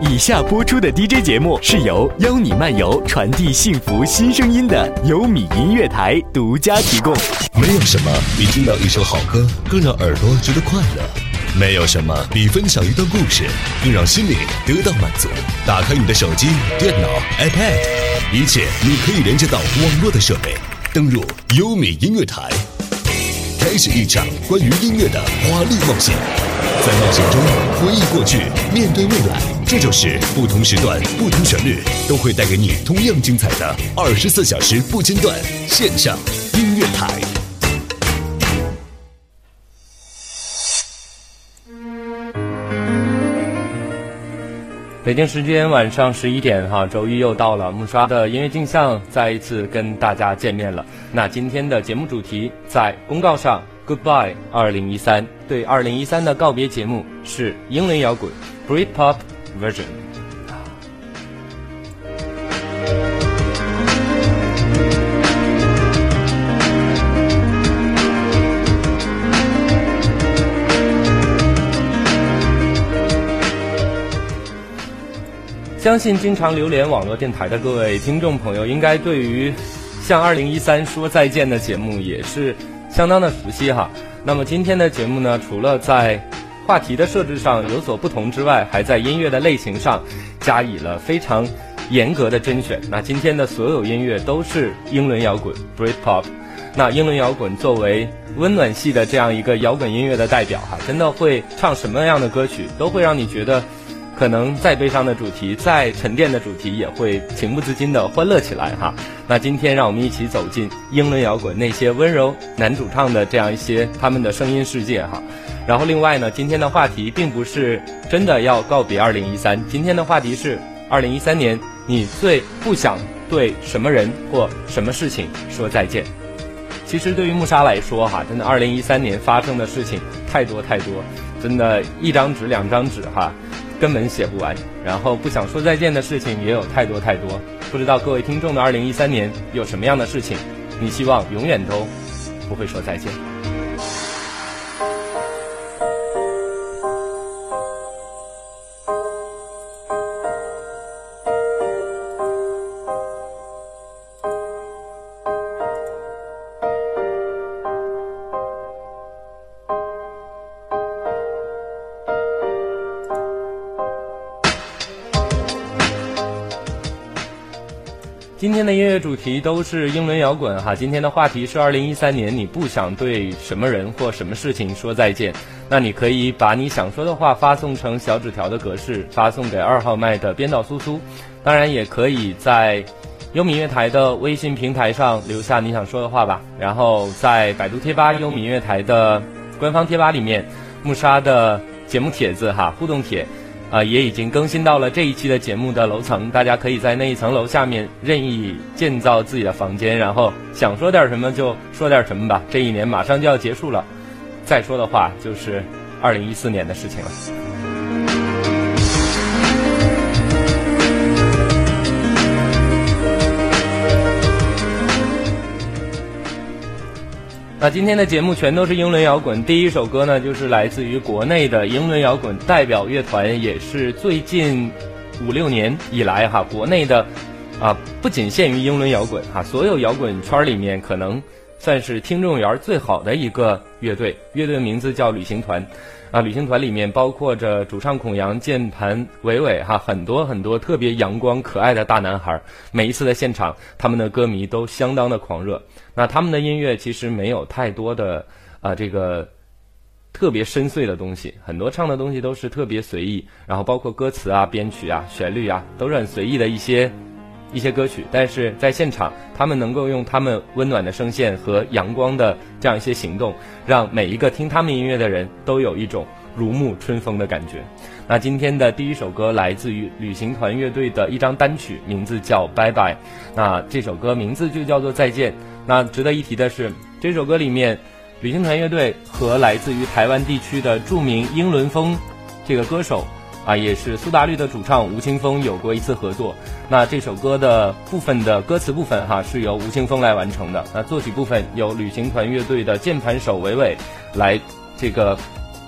以下播出的 DJ 节目是由邀你漫游、传递幸福新声音的优米音乐台独家提供。没有什么比听到一首好歌更让耳朵觉得快乐，没有什么比分享一段故事更让心灵得到满足。打开你的手机、电脑、iPad，一切你可以连接到网络的设备，登入优米音乐台，开始一场关于音乐的华丽冒险。在冒险中回忆过去，面对未来，这就是不同时段、不同旋律都会带给你同样精彩的二十四小时不间断线上音乐台。北京时间晚上十一点，哈，周一又到了，木刷的音乐镜像再一次跟大家见面了。那今天的节目主题在公告上，Goodbye 二零一三，对二零一三的告别节目是英伦摇滚 Britpop Version。相信经常流连网络电台的各位听众朋友，应该对于向二零一三说再见的节目也是相当的熟悉哈。那么今天的节目呢，除了在话题的设置上有所不同之外，还在音乐的类型上加以了非常严格的甄选。那今天的所有音乐都是英伦摇滚 （Britpop）。那英伦摇滚作为温暖系的这样一个摇滚音乐的代表哈，真的会唱什么样的歌曲，都会让你觉得。可能再悲伤的主题，再沉淀的主题，也会情不自禁的欢乐起来哈。那今天让我们一起走进英伦摇滚那些温柔男主唱的这样一些他们的声音世界哈。然后另外呢，今天的话题并不是真的要告别二零一三，今天的话题是二零一三年你最不想对什么人或什么事情说再见。其实对于穆沙来说哈，真的二零一三年发生的事情太多太多，真的，一张纸两张纸哈。根本写不完，然后不想说再见的事情也有太多太多。不知道各位听众的二零一三年有什么样的事情，你希望永远都不会说再见。音乐主题都是英伦摇滚哈。今天的话题是二零一三年，你不想对什么人或什么事情说再见？那你可以把你想说的话发送成小纸条的格式，发送给二号麦的编导苏苏。当然，也可以在优米乐台的微信平台上留下你想说的话吧。然后在百度贴吧优米乐台的官方贴吧里面，木沙的节目帖子哈互动帖。啊，也已经更新到了这一期的节目的楼层，大家可以在那一层楼下面任意建造自己的房间，然后想说点什么就说点什么吧。这一年马上就要结束了，再说的话就是二零一四年的事情了。那今天的节目全都是英伦摇滚。第一首歌呢，就是来自于国内的英伦摇滚代表乐团，也是最近五六年以来哈，国内的啊，不仅限于英伦摇滚哈，所有摇滚圈里面可能算是听众缘最好的一个乐队。乐队名字叫旅行团。啊，旅行团里面包括着主唱孔阳、键盘伟伟哈，很多很多特别阳光可爱的大男孩。每一次在现场，他们的歌迷都相当的狂热。那他们的音乐其实没有太多的啊，这个特别深邃的东西，很多唱的东西都是特别随意，然后包括歌词啊、编曲啊、旋律啊，都是很随意的一些。一些歌曲，但是在现场，他们能够用他们温暖的声线和阳光的这样一些行动，让每一个听他们音乐的人都有一种如沐春风的感觉。那今天的第一首歌来自于旅行团乐队的一张单曲，名字叫《拜拜》。那这首歌名字就叫做再见。那值得一提的是，这首歌里面，旅行团乐队和来自于台湾地区的著名英伦风这个歌手。啊，也是苏打绿的主唱吴青峰有过一次合作。那这首歌的部分的歌词部分哈，是由吴青峰来完成的。那作曲部分由旅行团乐队的键盘手伟伟来这个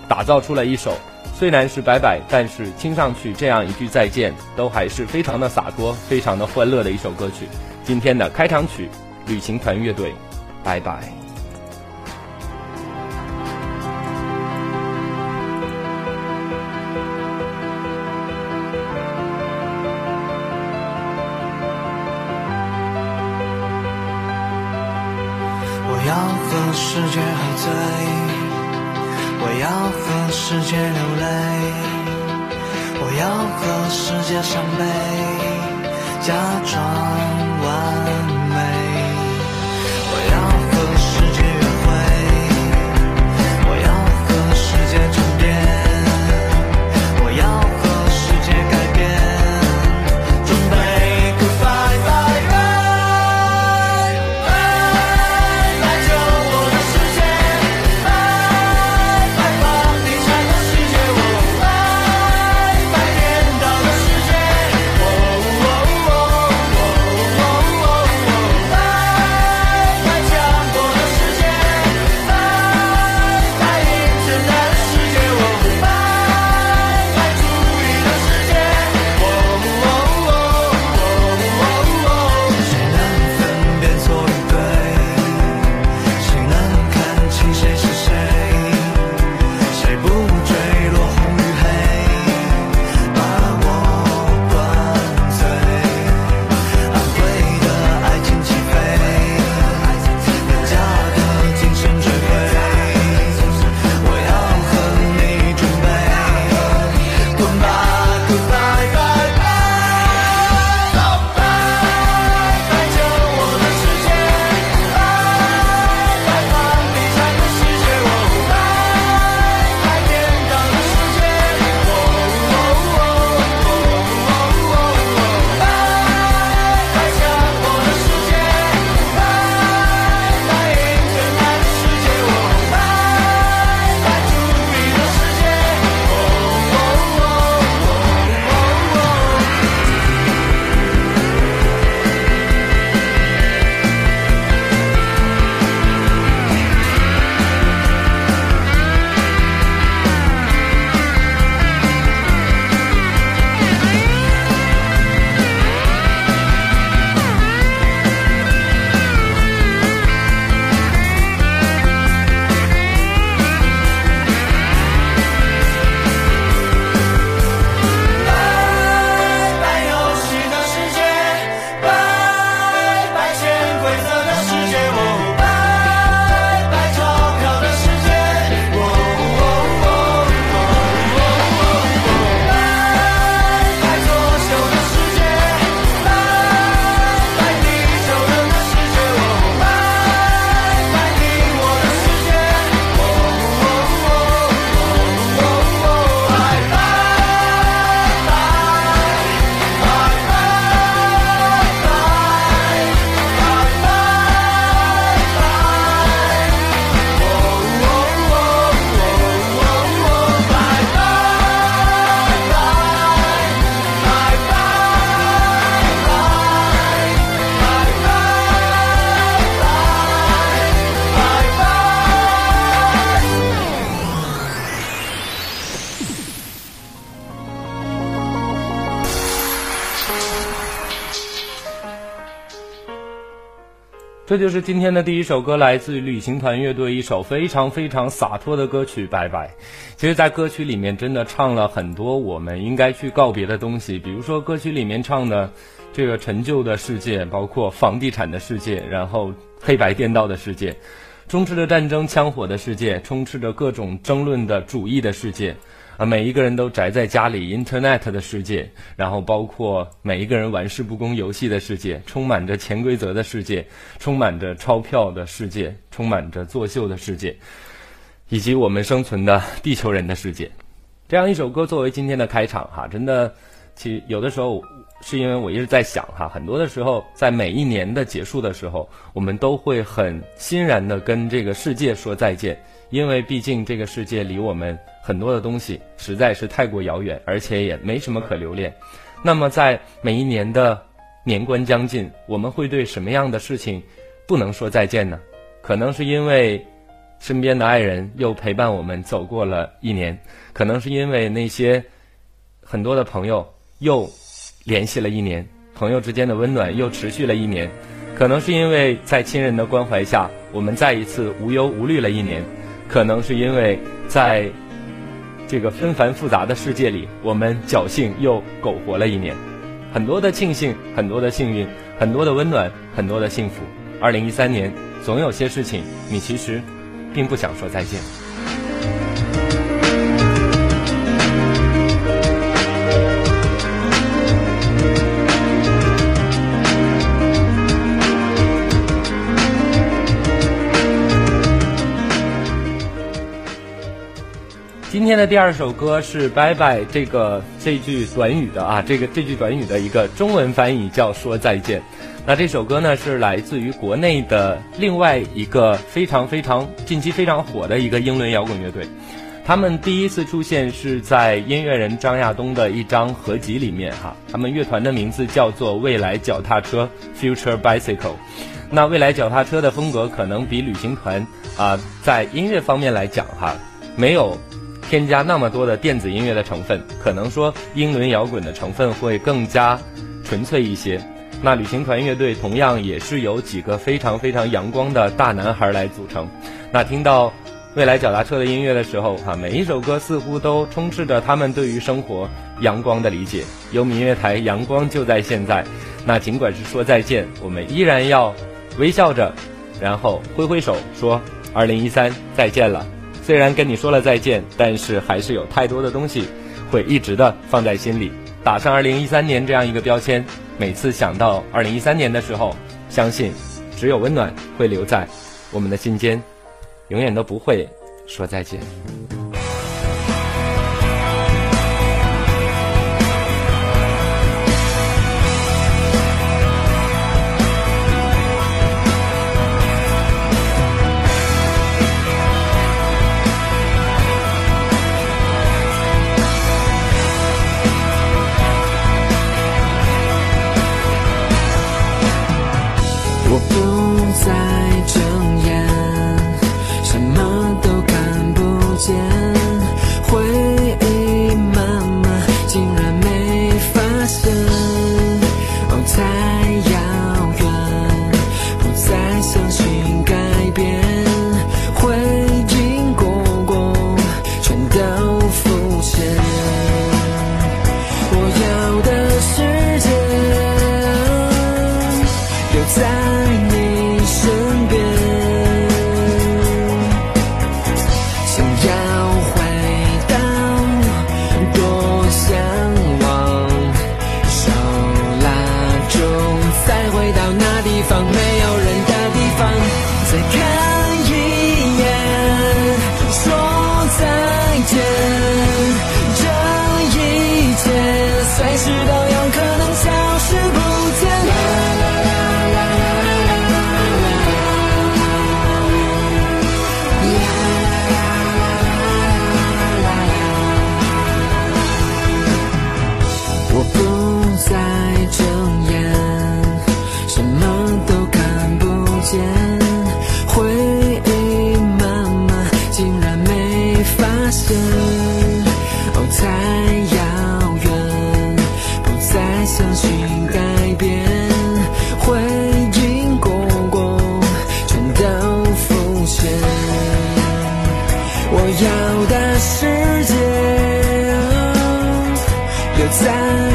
打造出了一首虽然是拜拜，但是听上去这样一句再见，都还是非常的洒脱、非常的欢乐的一首歌曲。今天的开场曲，旅行团乐队，拜拜。和世界喝醉，我要和世界流泪，我要和世界伤悲，假装这就是今天的第一首歌，来自于旅行团乐队一首非常非常洒脱的歌曲《拜拜》。其实，在歌曲里面真的唱了很多我们应该去告别的东西，比如说歌曲里面唱的这个陈旧的世界，包括房地产的世界，然后黑白颠倒的世界，充斥着战争枪火的世界，充斥着各种争论的主义的世界。啊，每一个人都宅在家里，Internet 的世界，然后包括每一个人玩世不恭游戏的世界，充满着潜规则的世界，充满着钞票的世界，充满着作秀的世界，以及我们生存的地球人的世界。这样一首歌作为今天的开场，哈，真的，其实有的时候是因为我一直在想，哈，很多的时候在每一年的结束的时候，我们都会很欣然的跟这个世界说再见，因为毕竟这个世界离我们很多的东西实在是太过遥远，而且也没什么可留恋。那么在每一年的年关将近，我们会对什么样的事情不能说再见呢？可能是因为身边的爱人又陪伴我们走过了一年，可能是因为那些很多的朋友又联系了一年，朋友之间的温暖又持续了一年，可能是因为在亲人的关怀下，我们再一次无忧无虑了一年，可能是因为在这个纷繁复杂的世界里，我们侥幸又苟活了一年，很多的庆幸，很多的幸运，很多的温暖，很多的幸福。二零一三年，总有些事情你其实并不想说再见。今天的第二首歌是《拜拜》这个这句短语的啊，这个这句短语的一个中文翻译叫“说再见”。那这首歌呢是来自于国内的另外一个非常非常近期非常火的一个英伦摇滚乐队，他们第一次出现是在音乐人张亚东的一张合集里面哈，他们乐团的名字叫做未来脚踏车 （Future Bicycle）。那未来脚踏车的风格可能比旅行团啊，在音乐方面来讲哈，没有。添加那么多的电子音乐的成分，可能说英伦摇滚的成分会更加纯粹一些。那旅行团乐队同样也是由几个非常非常阳光的大男孩来组成。那听到未来脚踏车的音乐的时候，哈，每一首歌似乎都充斥着他们对于生活阳光的理解。有音乐台，阳光就在现在。那尽管是说再见，我们依然要微笑着，然后挥挥手说：“二零一三，再见了。”虽然跟你说了再见，但是还是有太多的东西会一直的放在心里。打上二零一三年这样一个标签，每次想到二零一三年的时候，相信只有温暖会留在我们的心间，永远都不会说再见。的世界。留在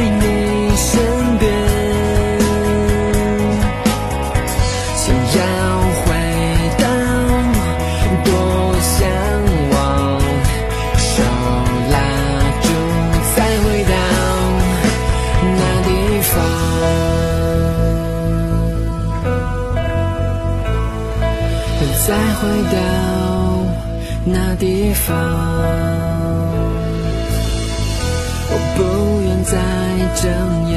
方。我不愿再睁眼，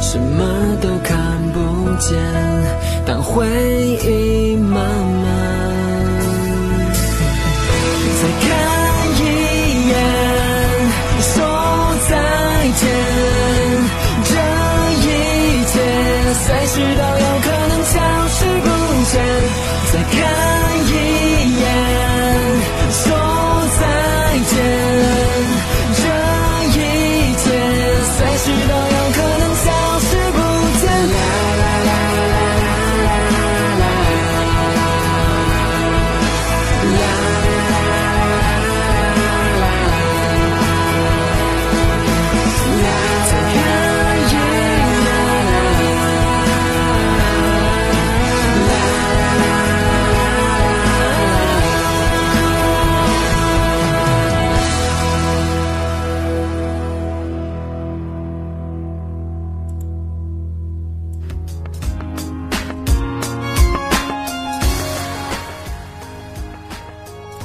什么都看不见。当回忆慢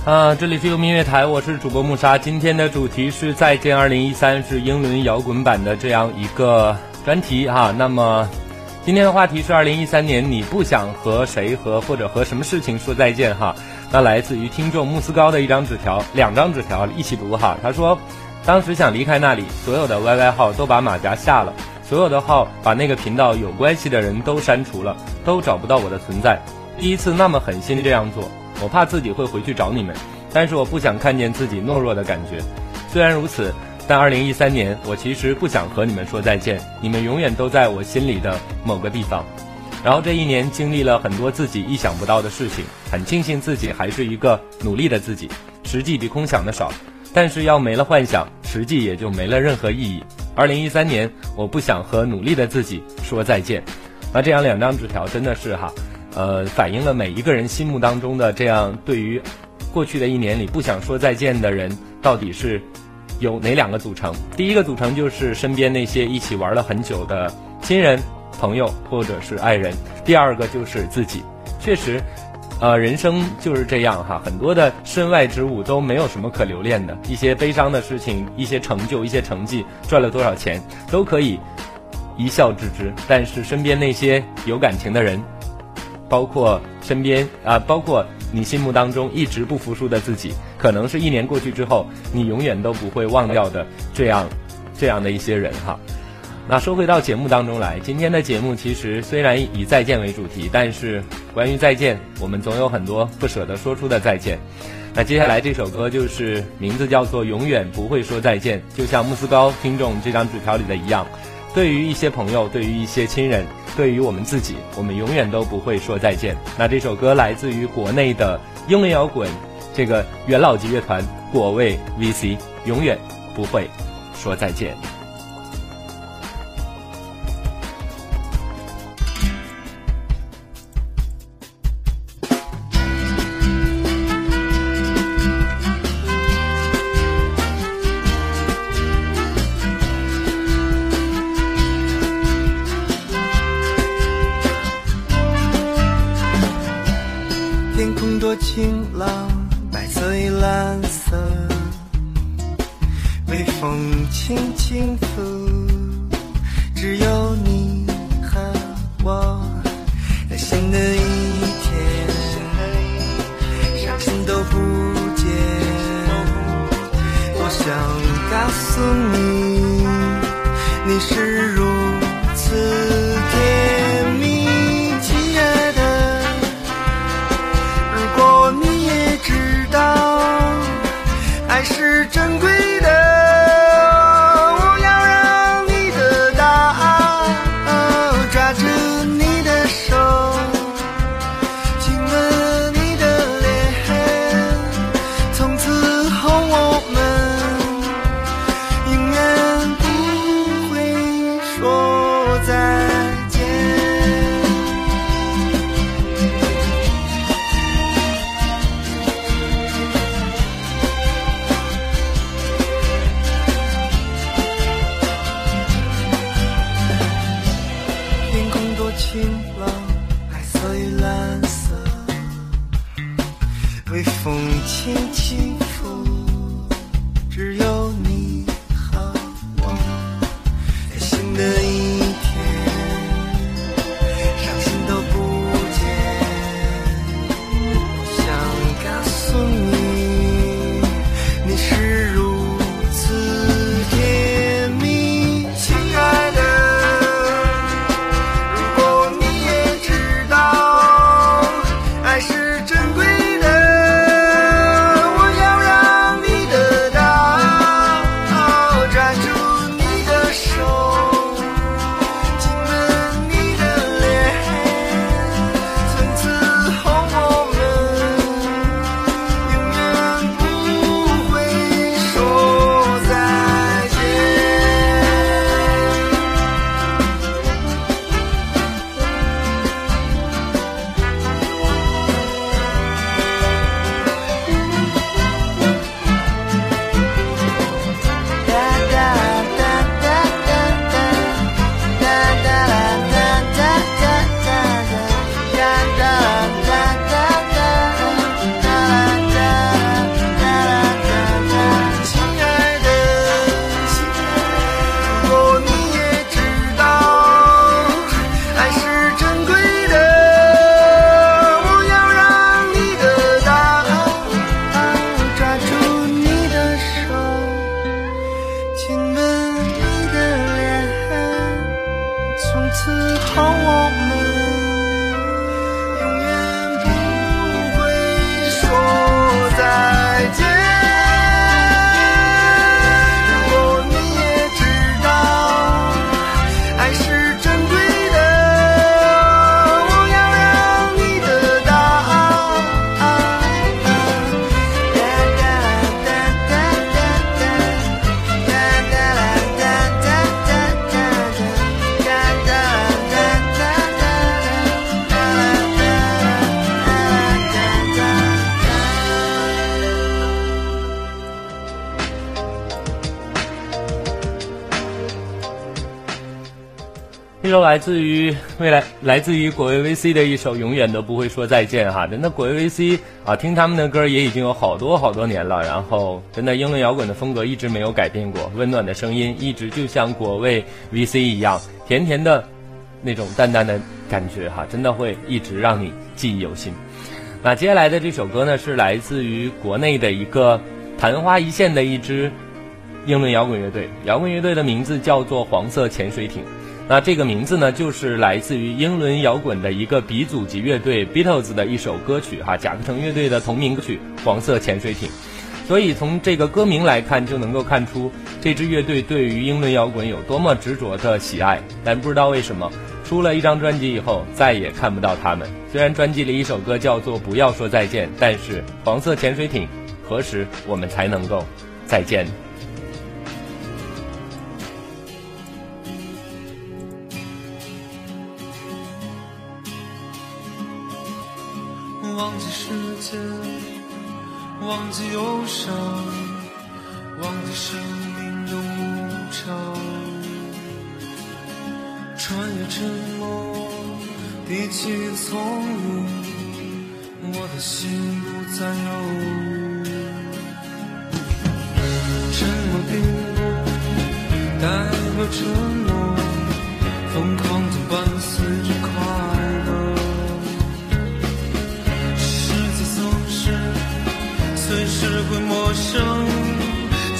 啊，这里是优音乐台，我是主播木沙。今天的主题是再见二零一三，是英伦摇滚版的这样一个专题哈。那么今天的话题是二零一三年，你不想和谁和或者和什么事情说再见哈？那来自于听众慕斯高的一张纸条，两张纸条一起读哈。他说，当时想离开那里，所有的 YY 号都把马甲下了，所有的号把那个频道有关系的人都删除了，都找不到我的存在。第一次那么狠心这样做。我怕自己会回去找你们，但是我不想看见自己懦弱的感觉。虽然如此，但二零一三年我其实不想和你们说再见，你们永远都在我心里的某个地方。然后这一年经历了很多自己意想不到的事情，很庆幸自己还是一个努力的自己，实际比空想的少。但是要没了幻想，实际也就没了任何意义。二零一三年，我不想和努力的自己说再见。那这样两张纸条真的是哈。呃，反映了每一个人心目当中的这样对于过去的一年里不想说再见的人，到底是有哪两个组成？第一个组成就是身边那些一起玩了很久的亲人、朋友或者是爱人；第二个就是自己。确实，呃，人生就是这样哈，很多的身外之物都没有什么可留恋的，一些悲伤的事情、一些成就、一些成绩、赚了多少钱都可以一笑置之，但是身边那些有感情的人。包括身边啊，包括你心目当中一直不服输的自己，可能是一年过去之后，你永远都不会忘掉的这样，这样的一些人哈。那说回到节目当中来，今天的节目其实虽然以再见为主题，但是关于再见，我们总有很多不舍得说出的再见。那接下来这首歌就是名字叫做《永远不会说再见》，就像慕斯高听众这张纸条里的一样。对于一些朋友，对于一些亲人，对于我们自己，我们永远都不会说再见。那这首歌来自于国内的英伦摇滚这个元老级乐团果味 VC，永远不会说再见。来自于未来来自于果味 VC 的一首《永远都不会说再见》哈，真的果味 VC 啊，听他们的歌也已经有好多好多年了，然后真的英伦摇滚的风格一直没有改变过，温暖的声音一直就像果味 VC 一样，甜甜的那种淡淡的感觉哈，真的会一直让你记忆犹新。那接下来的这首歌呢，是来自于国内的一个昙花一现的一支英伦摇滚乐队，摇滚乐队的名字叫做黄色潜水艇。那这个名字呢，就是来自于英伦摇滚的一个鼻祖级乐队 Beatles 的一首歌曲哈，甲壳虫乐队的同名歌曲《黄色潜水艇》。所以从这个歌名来看，就能够看出这支乐队对于英伦摇滚有多么执着的喜爱。但不知道为什么，出了一张专辑以后，再也看不到他们。虽然专辑里一首歌叫做《不要说再见》，但是《黄色潜水艇》，何时我们才能够再见？忧伤，忘记生命的无常，穿越沉默，提起从容，我的心不再犹豫。沉默并不代表沉默，疯狂总伴随着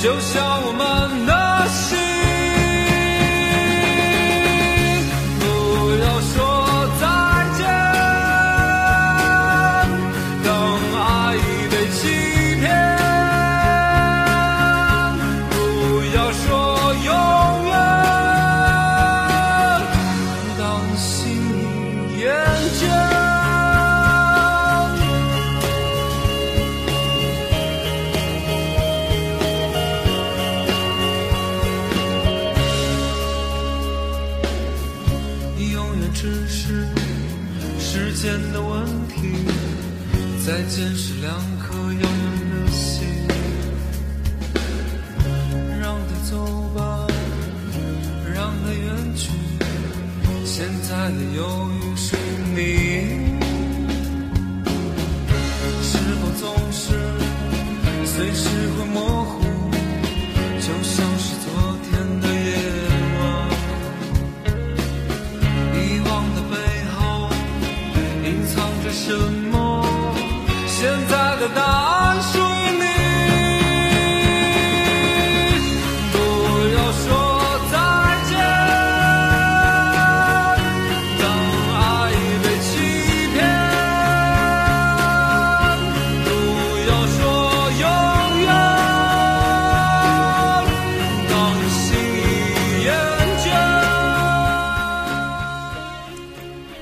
就像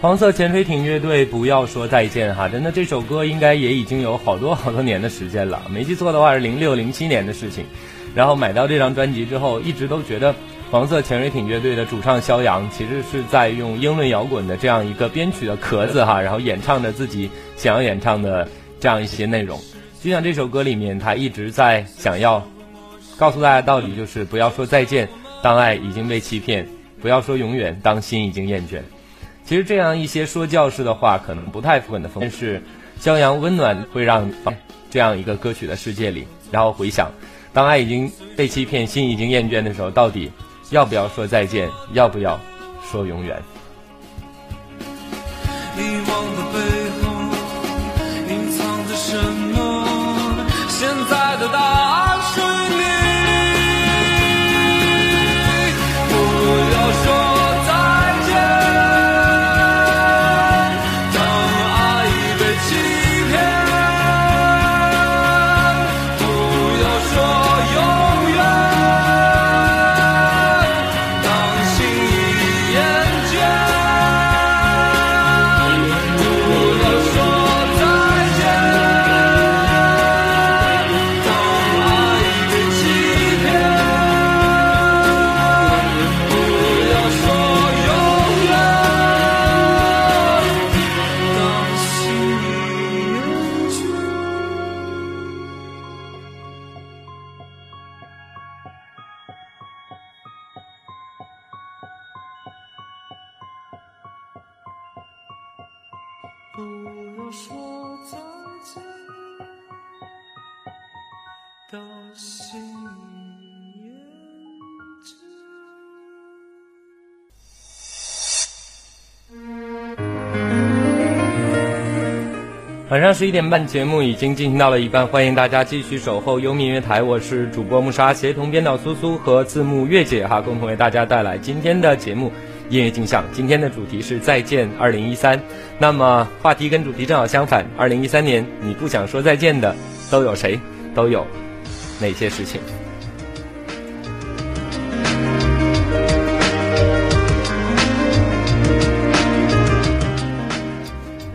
黄色潜水艇乐队不要说再见哈，真的这首歌应该也已经有好多好多年的时间了，没记错的话是零六零七年的事情。然后买到这张专辑之后，一直都觉得黄色潜水艇乐队的主唱肖阳其实是在用英伦摇滚的这样一个编曲的壳子哈，然后演唱着自己想要演唱的这样一些内容。就像这首歌里面，他一直在想要告诉大家道理，就是不要说再见，当爱已经被欺骗；不要说永远，当心已经厌倦。其实这样一些说教式的话，可能不太符合你的风格，但是骄阳温暖会让这样一个歌曲的世界里，然后回想，当爱已经被欺骗，心已经厌倦的时候，到底要不要说再见，要不要说永远？你我上十一点半，节目已经进行到了一半，欢迎大家继续守候优米音乐台，我是主播木沙，协同编导苏苏和字幕月姐哈，共同为大家带来今天的节目音乐镜像。今天的主题是再见二零一三，那么话题跟主题正好相反，二零一三年你不想说再见的都有谁？都有哪些事情？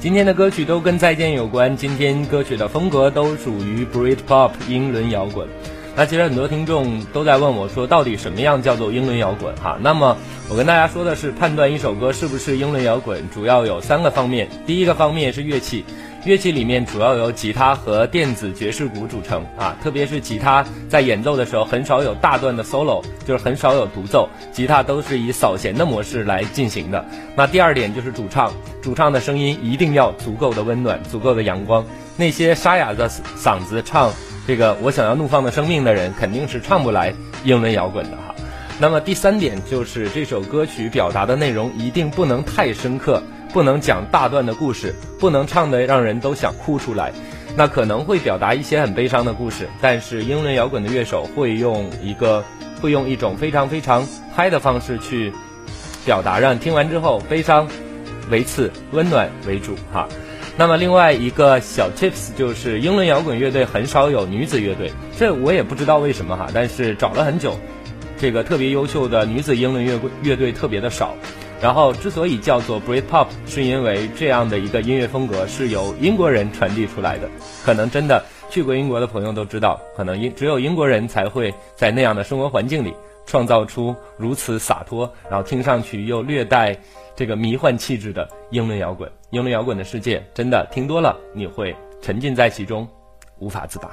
今天的歌曲都跟再见有关，今天歌曲的风格都属于 Britpop 英伦摇滚。那其实很多听众都在问我说，到底什么样叫做英伦摇滚？哈，那么我跟大家说的是，判断一首歌是不是英伦摇滚，主要有三个方面。第一个方面是乐器，乐器里面主要由吉他和电子爵士鼓组成啊，特别是吉他在演奏的时候，很少有大段的 solo，就是很少有独奏，吉他都是以扫弦的模式来进行的。那第二点就是主唱，主唱的声音一定要足够的温暖，足够的阳光，那些沙哑的嗓子唱。这个我想要怒放的生命的人肯定是唱不来英文摇滚的哈。那么第三点就是这首歌曲表达的内容一定不能太深刻，不能讲大段的故事，不能唱的让人都想哭出来。那可能会表达一些很悲伤的故事，但是英伦摇滚的乐手会用一个会用一种非常非常嗨的方式去表达，让你听完之后悲伤为次，温暖为主哈。那么另外一个小 tips 就是英伦摇滚乐队很少有女子乐队，这我也不知道为什么哈，但是找了很久，这个特别优秀的女子英伦乐乐队特别的少。然后之所以叫做 Britpop，是因为这样的一个音乐风格是由英国人传递出来的。可能真的去过英国的朋友都知道，可能英只有英国人才会在那样的生活环境里创造出如此洒脱，然后听上去又略带。这个迷幻气质的英伦摇滚，英伦摇滚的世界，真的听多了，你会沉浸在其中，无法自拔。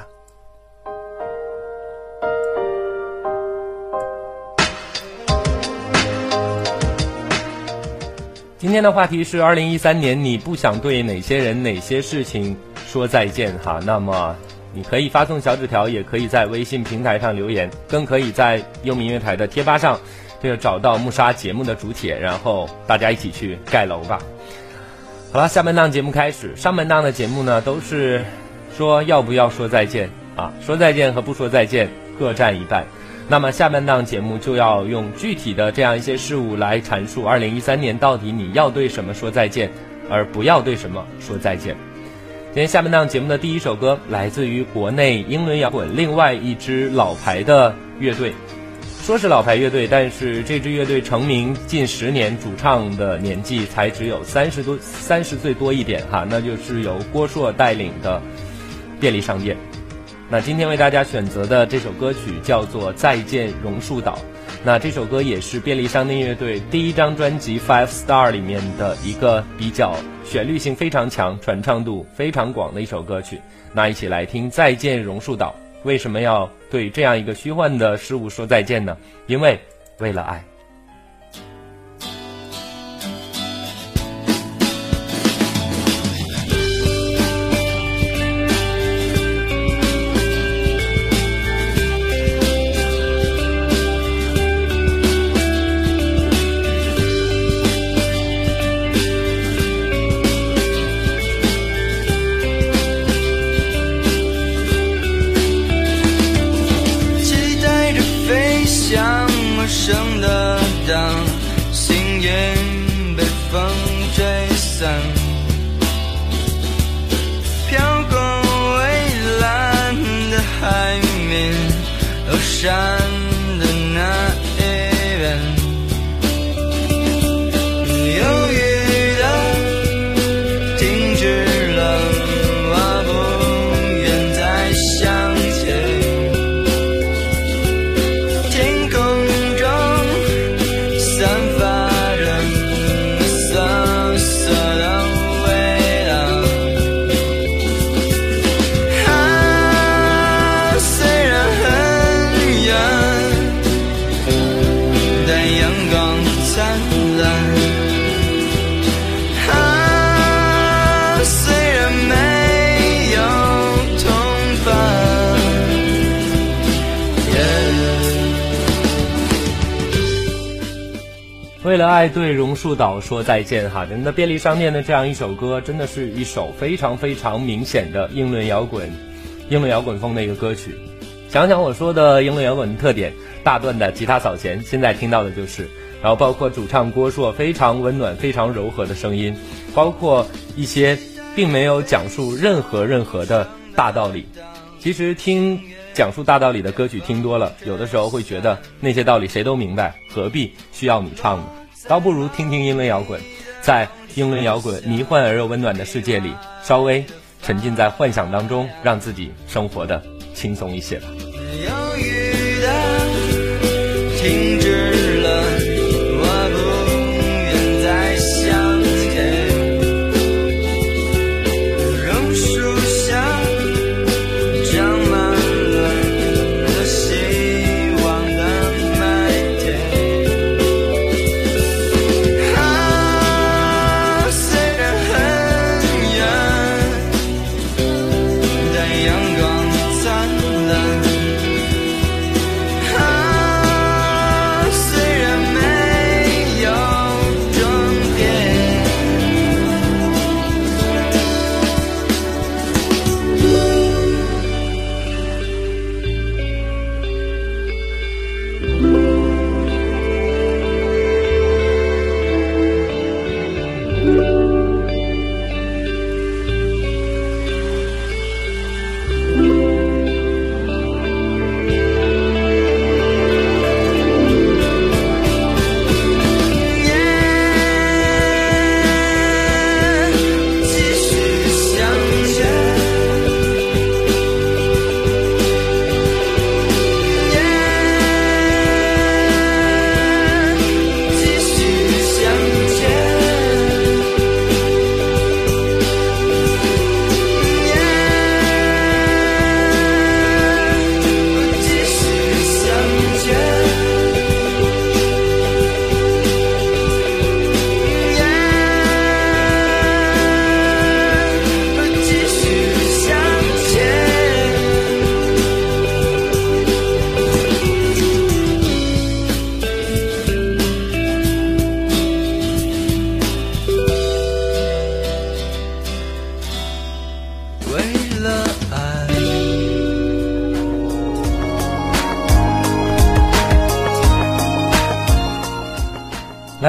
今天的话题是二零一三年，你不想对哪些人、哪些事情说再见？哈，那么你可以发送小纸条，也可以在微信平台上留言，更可以在优米乐台的贴吧上。这个找到木沙节目的主帖，然后大家一起去盖楼吧。好了，下半档节目开始。上半档的节目呢，都是说要不要说再见啊？说再见和不说再见各占一半。那么下半档节目就要用具体的这样一些事物来阐述二零一三年到底你要对什么说再见，而不要对什么说再见。今天下半档节目的第一首歌来自于国内英伦摇滚另外一支老牌的乐队。说是老牌乐队，但是这支乐队成名近十年，主唱的年纪才只有三十多，三十岁多一点哈，那就是由郭硕带领的便利商店。那今天为大家选择的这首歌曲叫做《再见榕树岛》，那这首歌也是便利商店乐队第一张专辑《Five Star》里面的一个比较旋律性非常强、传唱度非常广的一首歌曲。那一起来听《再见榕树岛》。为什么要对这样一个虚幻的事物说再见呢？因为，为了爱。在对榕树岛说再见哈，真的便利商店的这样一首歌，真的是一首非常非常明显的英伦摇滚、英伦摇滚风的一个歌曲。想想我说的英伦摇滚的特点，大段的吉他扫弦，现在听到的就是，然后包括主唱郭硕非常温暖、非常柔和的声音，包括一些并没有讲述任何任何的大道理。其实听讲述大道理的歌曲听多了，有的时候会觉得那些道理谁都明白，何必需要你唱呢？倒不如听听英伦摇滚，在英伦摇滚迷幻而又温暖的世界里，稍微沉浸在幻想当中，让自己生活的轻松一些吧。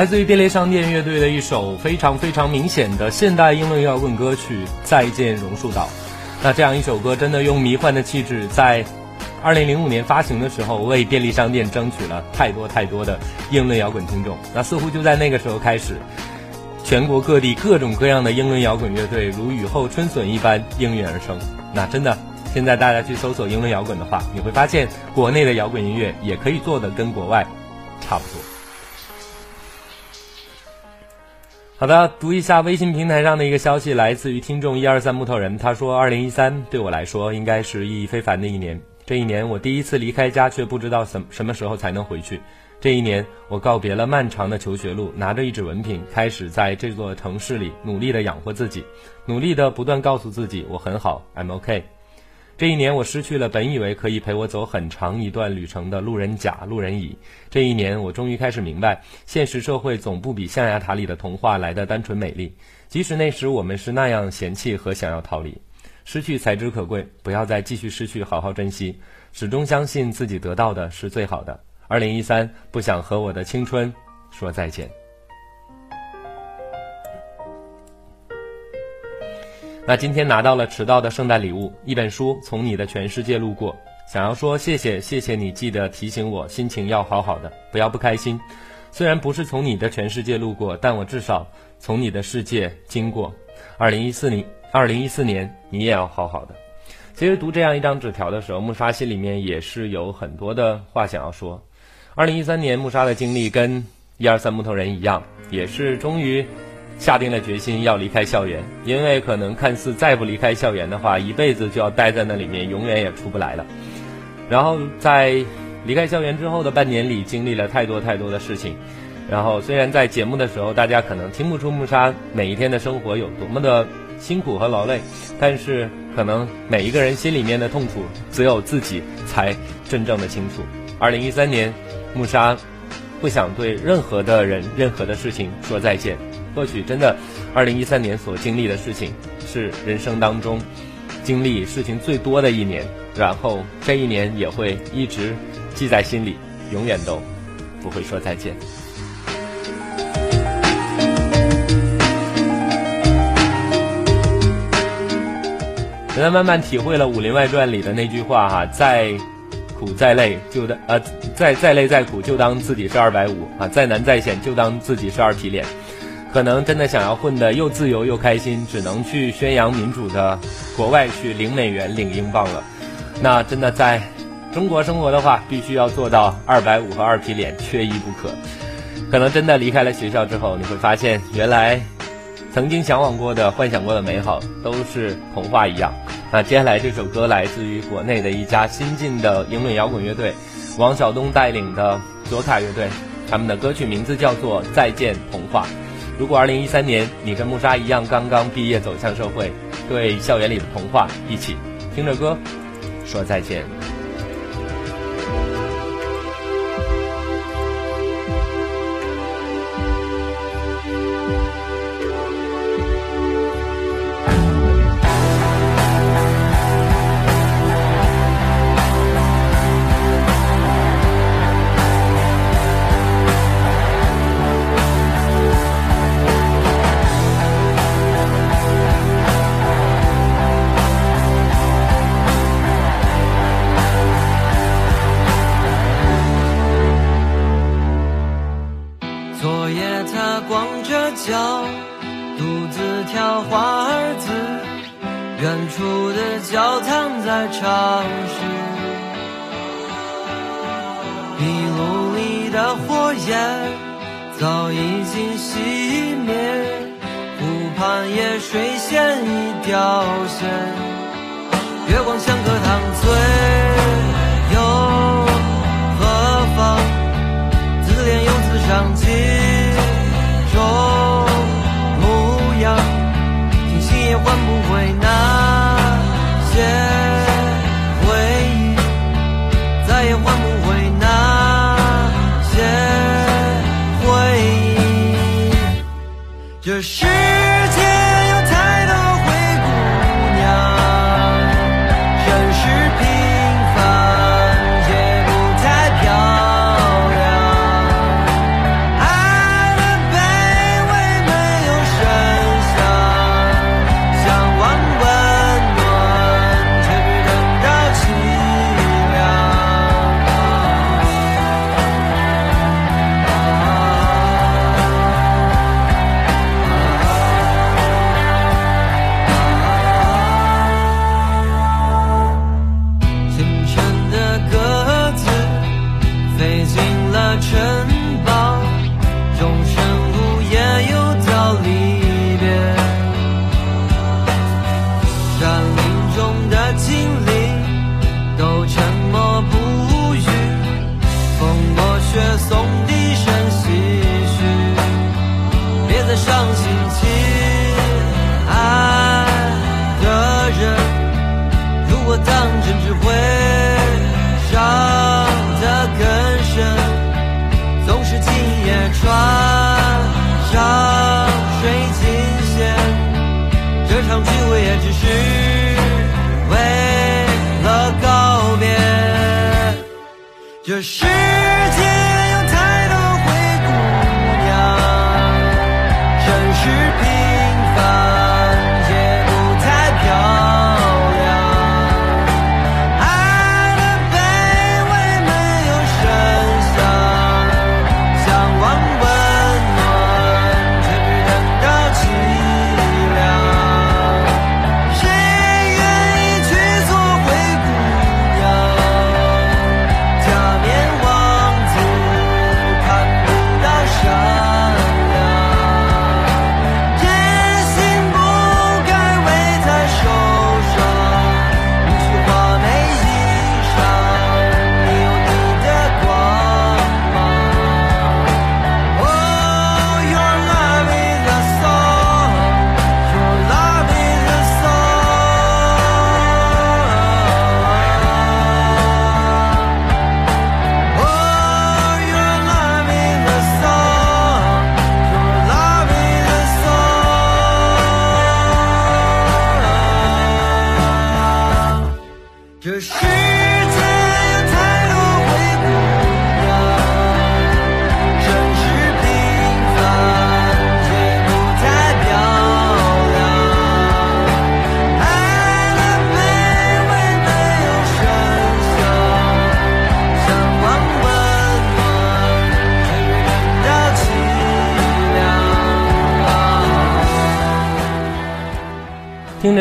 来自于便利商店乐队的一首非常非常明显的现代英伦摇滚歌曲《再见榕树岛》。那这样一首歌，真的用迷幻的气质，在2005年发行的时候，为便利商店争取了太多太多的英伦摇滚听众。那似乎就在那个时候开始，全国各地各种各样的英伦摇滚乐队如雨后春笋一般应运而生。那真的，现在大家去搜索英伦摇滚的话，你会发现国内的摇滚音乐也可以做的跟国外差不多。好的，读一下微信平台上的一个消息，来自于听众一二三木头人，他说：“二零一三对我来说应该是意义非凡的一年。这一年我第一次离开家，却不知道什什么时候才能回去。这一年我告别了漫长的求学路，拿着一纸文凭，开始在这座城市里努力的养活自己，努力的不断告诉自己我很好，I'm OK。这一年，我失去了本以为可以陪我走很长一段旅程的路人甲、路人乙。这一年，我终于开始明白，现实社会总不比象牙塔里的童话来的单纯美丽。即使那时我们是那样嫌弃和想要逃离，失去才知可贵，不要再继续失去，好好珍惜，始终相信自己得到的是最好的。二零一三，不想和我的青春说再见。那今天拿到了迟到的圣诞礼物，一本书《从你的全世界路过》，想要说谢谢，谢谢你记得提醒我，心情要好好的，不要不开心。虽然不是从你的全世界路过，但我至少从你的世界经过。二零一四年，二零一四年你也要好好的。其实读这样一张纸条的时候，木沙心里面也是有很多的话想要说。二零一三年，木沙的经历跟一二三木头人一样，也是终于下定了决心要离开校园，因为可能看似再不离开校园的话，一辈子就要待在那里面，永远也出不来了。然后在离开校园之后的半年里，经历了太多太多的事情。然后虽然在节目的时候，大家可能听不出木沙每一天的生活有多么的辛苦和劳累，但是可能每一个人心里面的痛苦，只有自己才真正的清楚。二零一三年，木沙不想对任何的人、任何的事情说再见。或许真的，二零一三年所经历的事情是人生当中经历事情最多的一年，然后这一年也会一直记在心里，永远都不会说再见。现在慢慢体会了《武林外传》里的那句话哈，再苦再累就当呃再再累再苦就当自己是二百五啊，再难再险就当自己是二皮脸。可能真的想要混得又自由又开心，只能去宣扬民主的国外去领美元领英镑了。那真的在中国生活的话，必须要做到二百五和二皮脸缺一不可。可能真的离开了学校之后，你会发现原来。曾经向往过的、幻想过的美好，都是童话一样。那接下来这首歌来自于国内的一家新晋的英伦摇滚乐队，王晓东带领的左卡乐队，他们的歌曲名字叫做《再见童话》。如果二零一三年你跟木沙一样刚刚毕业走向社会，对校园里的童话一起听着歌说再见。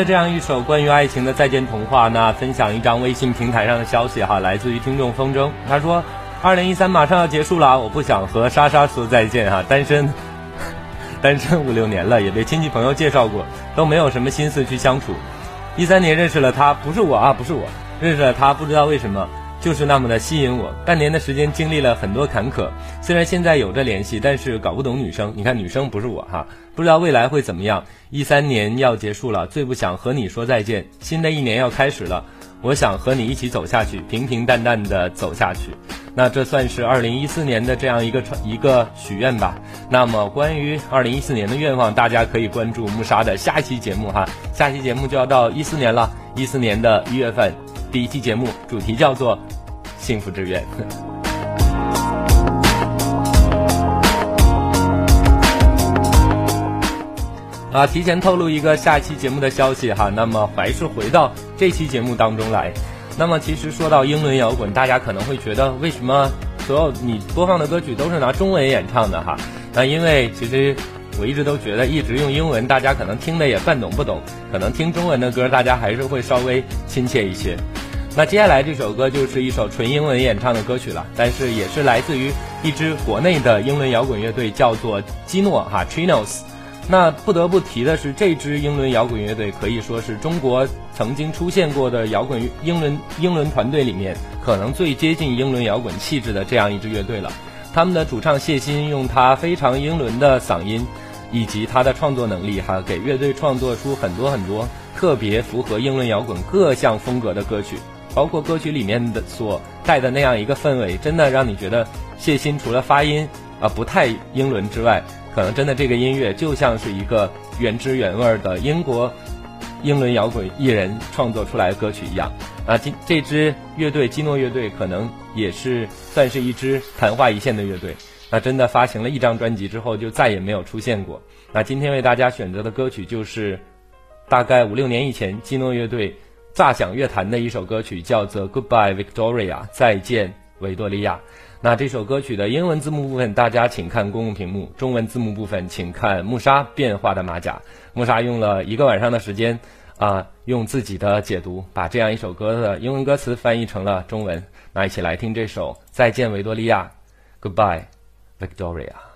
这样一首关于爱情的再见童话，那分享一张微信平台上的消息哈，来自于听众风筝，他说，二零一三马上要结束了，我不想和莎莎说再见哈，单身，单身五六年了，也被亲戚朋友介绍过，都没有什么心思去相处。一三年认识了他，不是我啊，不是我，认识了他，不知道为什么。就是那么的吸引我。半年的时间经历了很多坎坷，虽然现在有着联系，但是搞不懂女生。你看，女生不是我哈，不知道未来会怎么样。一三年要结束了，最不想和你说再见。新的一年要开始了，我想和你一起走下去，平平淡淡的走下去。那这算是二零一四年的这样一个一个许愿吧。那么关于二零一四年的愿望，大家可以关注木沙的下一期节目哈。下期节目就要到一四年了，一四年的一月份。第一期节目主题叫做《幸福之愿》。啊，提前透露一个下期节目的消息哈。那么还是回到这期节目当中来。那么其实说到英伦摇滚，大家可能会觉得为什么所有你播放的歌曲都是拿中文演唱的哈？那因为其实我一直都觉得，一直用英文，大家可能听的也半懂不懂，可能听中文的歌，大家还是会稍微亲切一些。那接下来这首歌就是一首纯英文演唱的歌曲了，但是也是来自于一支国内的英伦摇滚乐队，叫做基诺哈 Trinos。那不得不提的是，这支英伦摇滚乐队可以说是中国曾经出现过的摇滚英伦英伦团队里面，可能最接近英伦摇滚气质的这样一支乐队了。他们的主唱谢欣用他非常英伦的嗓音，以及他的创作能力，哈，给乐队创作出很多很多特别符合英伦摇滚各项风格的歌曲。包括歌曲里面的所带的那样一个氛围，真的让你觉得谢欣除了发音啊不太英伦之外，可能真的这个音乐就像是一个原汁原味的英国英伦摇滚艺人创作出来的歌曲一样啊。今这支乐队基诺乐队可能也是算是一支昙花一现的乐队，那真的发行了一张专辑之后就再也没有出现过。那今天为大家选择的歌曲就是大概五六年以前基诺乐队。炸响乐坛的一首歌曲叫做《Goodbye Victoria》，再见维多利亚。那这首歌曲的英文字幕部分，大家请看公共屏幕；中文字幕部分，请看木沙变化的马甲。木沙用了一个晚上的时间，啊，用自己的解读把这样一首歌的英文歌词翻译成了中文。那一起来听这首《再见维多利亚》，Goodbye Victoria。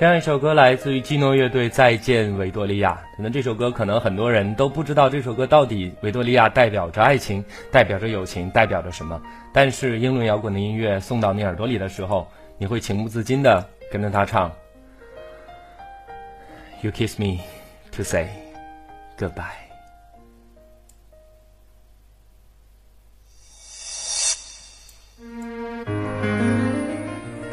这样一首歌来自于基诺乐队《再见维多利亚》。可能这首歌可能很多人都不知道，这首歌到底维多利亚代表着爱情，代表着友情，代表着什么？但是英伦摇滚的音乐送到你耳朵里的时候，你会情不自禁的跟着他唱：“You kiss me to say goodbye。”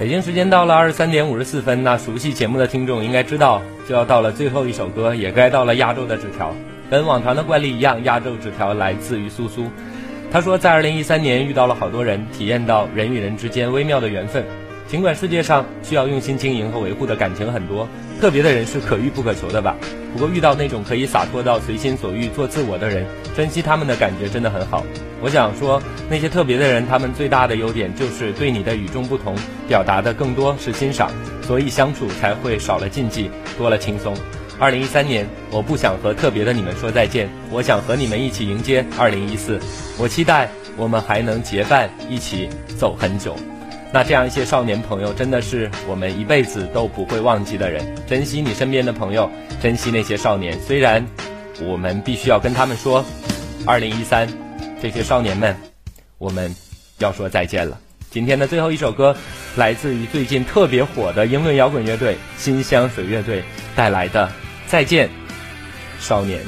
北京时间到了二十三点五十四分，那熟悉节目的听众应该知道，就要到了最后一首歌，也该到了压轴的纸条。跟往常的惯例一样，压轴纸条来自于苏苏。他说，在二零一三年遇到了好多人，体验到人与人之间微妙的缘分。尽管世界上需要用心经营和维护的感情很多，特别的人是可遇不可求的吧。不过遇到那种可以洒脱到随心所欲做自我的人，珍惜他们的感觉真的很好。我想说，那些特别的人，他们最大的优点就是对你的与众不同表达的更多是欣赏，所以相处才会少了禁忌，多了轻松。二零一三年，我不想和特别的你们说再见，我想和你们一起迎接二零一四。我期待我们还能结伴一起走很久。那这样一些少年朋友，真的是我们一辈子都不会忘记的人。珍惜你身边的朋友，珍惜那些少年。虽然我们必须要跟他们说，二零一三，这些少年们，我们要说再见了。今天的最后一首歌，来自于最近特别火的英伦摇滚乐队新香水乐队带来的《再见，少年》。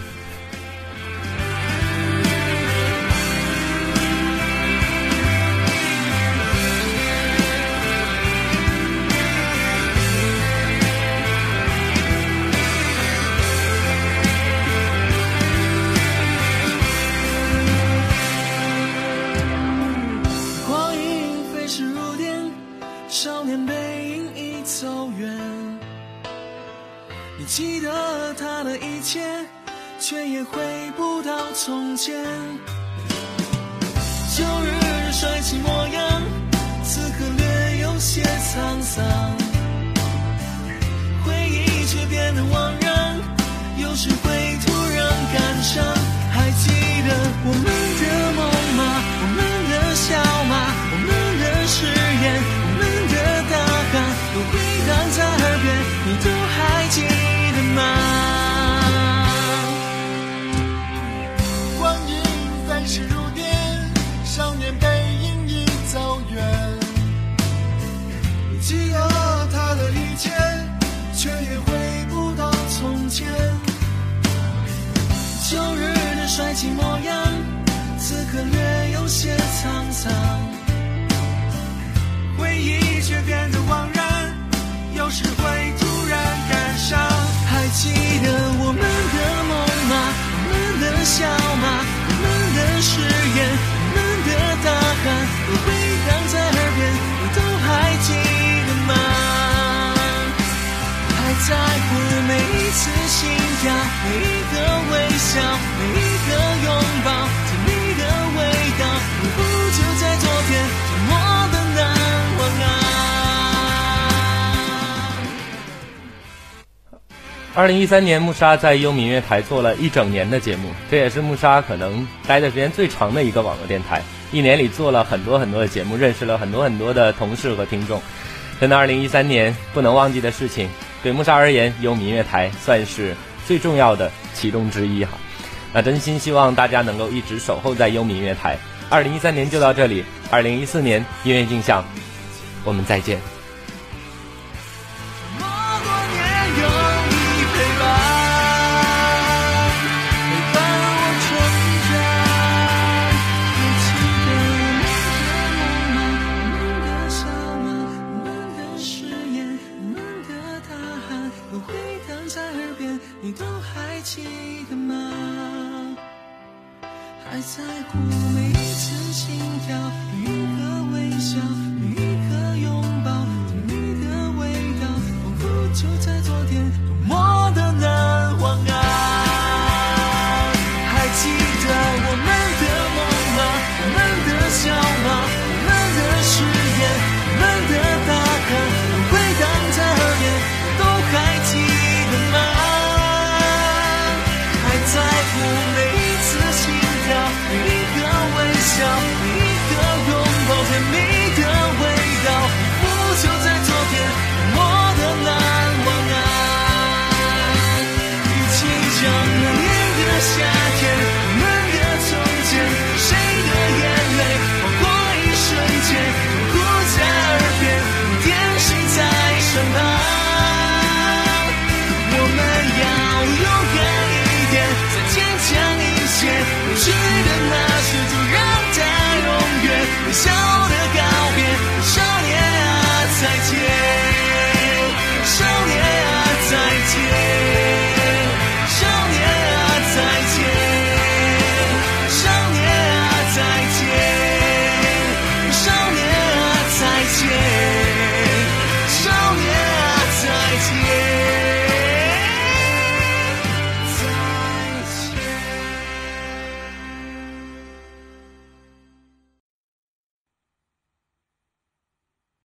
二零一三年，木沙在优米音乐台做了一整年的节目，这也是木沙可能待的时间最长的一个网络电台。一年里做了很多很多的节目，认识了很多很多的同事和听众。真的，二零一三年不能忘记的事情，对木沙而言，优米音乐台算是最重要的其中之一哈。那真心希望大家能够一直守候在优米音乐台。二零一三年就到这里，二零一四年音乐镜像，我们再见。还记得吗？还在乎每一次心跳，每一个微笑，每一个拥抱，你的味道，仿佛就在昨天。